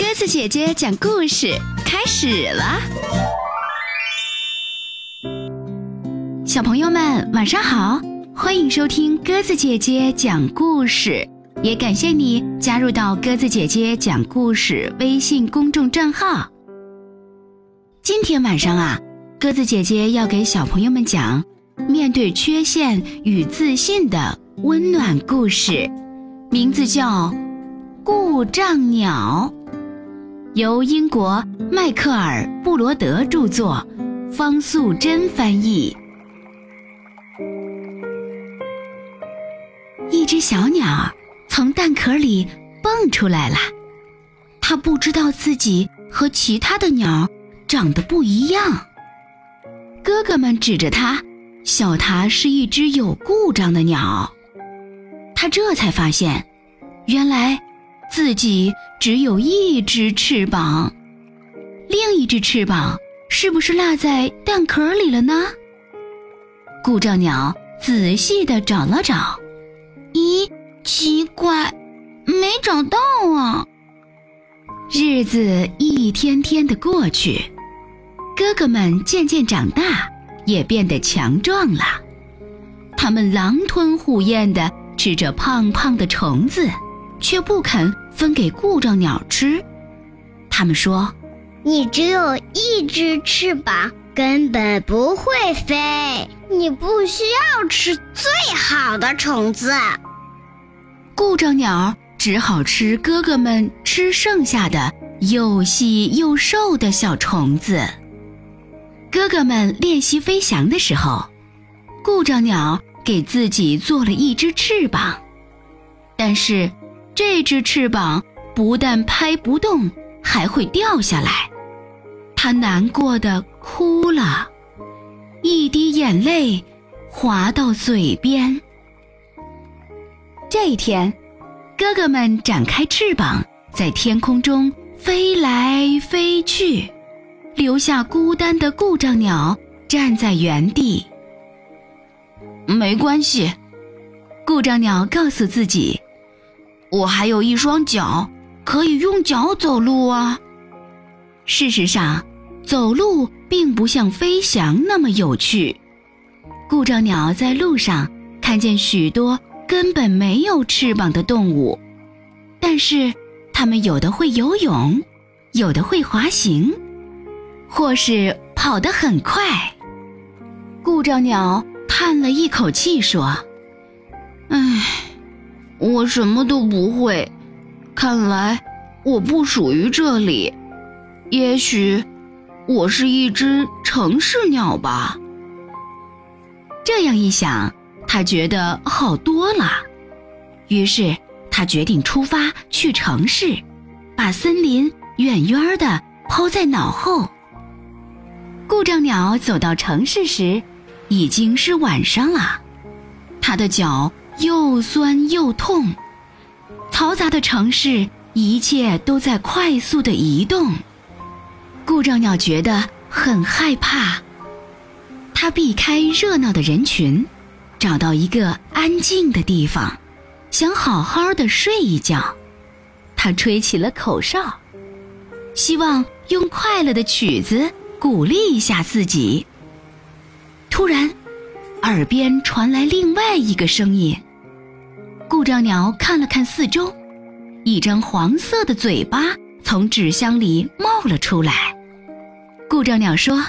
鸽子姐姐讲故事开始了，小朋友们晚上好，欢迎收听鸽子姐姐讲故事，也感谢你加入到鸽子姐姐讲故事微信公众账号。今天晚上啊，鸽子姐姐要给小朋友们讲面对缺陷与自信的温暖故事，名字叫《故障鸟》。由英国迈克尔·布罗德著作，方素珍翻译。一只小鸟从蛋壳里蹦出来了，它不知道自己和其他的鸟长得不一样。哥哥们指着它，笑它是一只有故障的鸟。它这才发现，原来。自己只有一只翅膀，另一只翅膀是不是落在蛋壳里了呢？故障鸟仔细地找了找，咦，奇怪，没找到啊！日子一天天的过去，哥哥们渐渐长大，也变得强壮了。他们狼吞虎咽地吃着胖胖的虫子。却不肯分给故障鸟吃。他们说：“你只有一只翅膀，根本不会飞。你不需要吃最好的虫子。”故障鸟只好吃哥哥们吃剩下的又细又瘦的小虫子。哥哥们练习飞翔的时候，故障鸟给自己做了一只翅膀，但是。这只翅膀不但拍不动，还会掉下来。它难过的哭了，一滴眼泪滑到嘴边。这一天，哥哥们展开翅膀，在天空中飞来飞去，留下孤单的故障鸟站在原地。没关系，故障鸟告诉自己。我还有一双脚，可以用脚走路啊。事实上，走路并不像飞翔那么有趣。故障鸟在路上看见许多根本没有翅膀的动物，但是它们有的会游泳，有的会滑行，或是跑得很快。故障鸟叹了一口气说：“唉。”我什么都不会，看来我不属于这里。也许我是一只城市鸟吧。这样一想，他觉得好多了。于是他决定出发去城市，把森林远远的抛在脑后。故障鸟走到城市时，已经是晚上了。他的脚。又酸又痛，嘈杂的城市，一切都在快速的移动。故障鸟觉得很害怕，它避开热闹的人群，找到一个安静的地方，想好好的睡一觉。它吹起了口哨，希望用快乐的曲子鼓励一下自己。突然，耳边传来另外一个声音。故障鸟看了看四周，一张黄色的嘴巴从纸箱里冒了出来。故障鸟说：“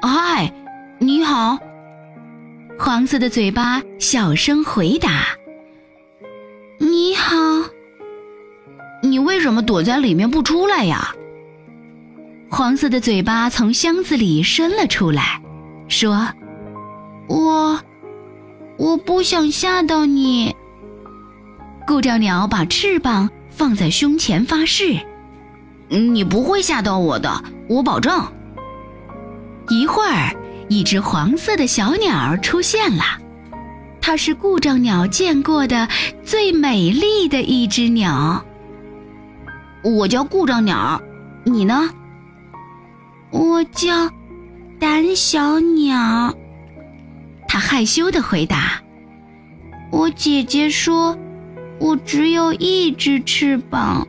嗨，你好。”黄色的嘴巴小声回答：“你好。”你为什么躲在里面不出来呀？黄色的嘴巴从箱子里伸了出来，说：“我，我不想吓到你。”故障鸟把翅膀放在胸前发誓：“你不会吓到我的，我保证。”一会儿，一只黄色的小鸟出现了，它是故障鸟见过的最美丽的一只鸟。我叫故障鸟，你呢？我叫胆小鸟。它害羞的回答：“我姐姐说。”我只有一只翅膀，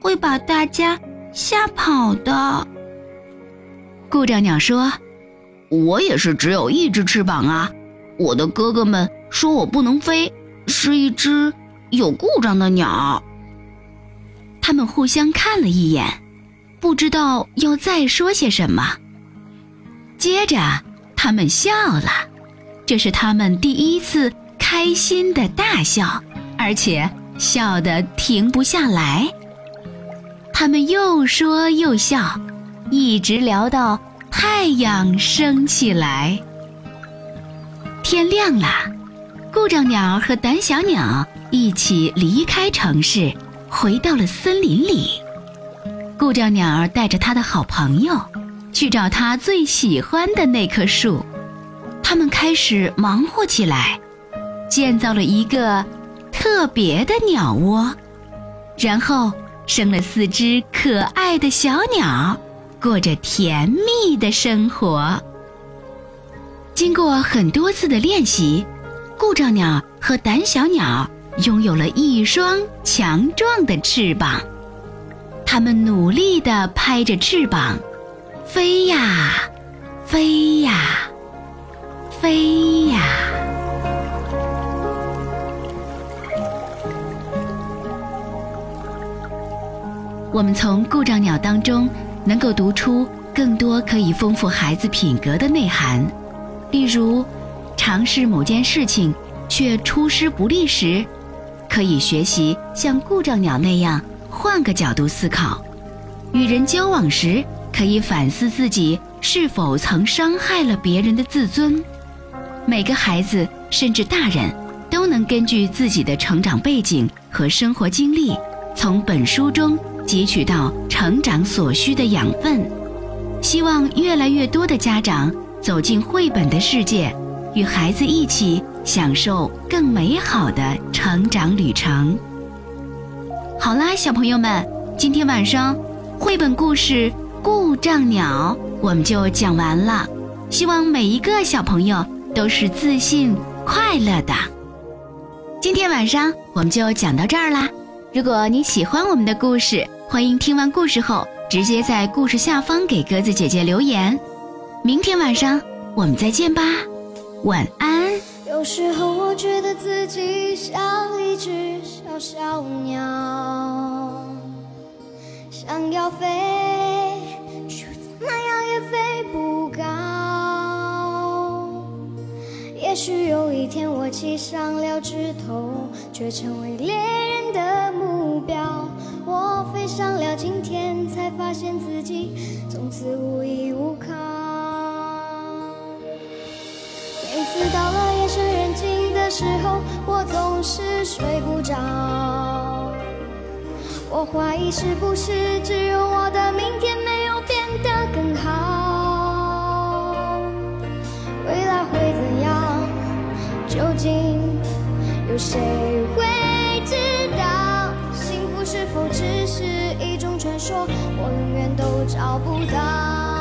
会把大家吓跑的。故障鸟说：“我也是只有一只翅膀啊！我的哥哥们说我不能飞，是一只有故障的鸟。”他们互相看了一眼，不知道要再说些什么。接着，他们笑了，这是他们第一次开心的大笑，而且笑得停不下来。他们又说又笑，一直聊到太阳升起来。天亮了，故障鸟和胆小鸟一起离开城市，回到了森林里。故障鸟带着他的好朋友。去找他最喜欢的那棵树，他们开始忙活起来，建造了一个特别的鸟窝，然后生了四只可爱的小鸟，过着甜蜜的生活。经过很多次的练习，故障鸟和胆小鸟拥有了一双强壮的翅膀，它们努力地拍着翅膀。飞呀，飞呀，飞呀！我们从故障鸟当中能够读出更多可以丰富孩子品格的内涵，例如，尝试某件事情却出师不利时，可以学习像故障鸟那样换个角度思考；与人交往时。可以反思自己是否曾伤害了别人的自尊。每个孩子，甚至大人，都能根据自己的成长背景和生活经历，从本书中汲取到成长所需的养分。希望越来越多的家长走进绘本的世界，与孩子一起享受更美好的成长旅程。好啦，小朋友们，今天晚上绘本故事。故障鸟，我们就讲完了。希望每一个小朋友都是自信快乐的。今天晚上我们就讲到这儿啦。如果你喜欢我们的故事，欢迎听完故事后直接在故事下方给鸽子姐姐留言。明天晚上我们再见吧，晚安。有时候我觉得自己像一只小小鸟，想要飞。却怎么样也飞不也许有一天我栖上了枝头，却成为猎人的目标。我飞上了青天，才发现自己从此无依无靠。每次到了夜深人静的时候，我总是睡不着。我怀疑是不是只有我的明天没谁会知道？幸福是否只是一种传说？我永远都找不到。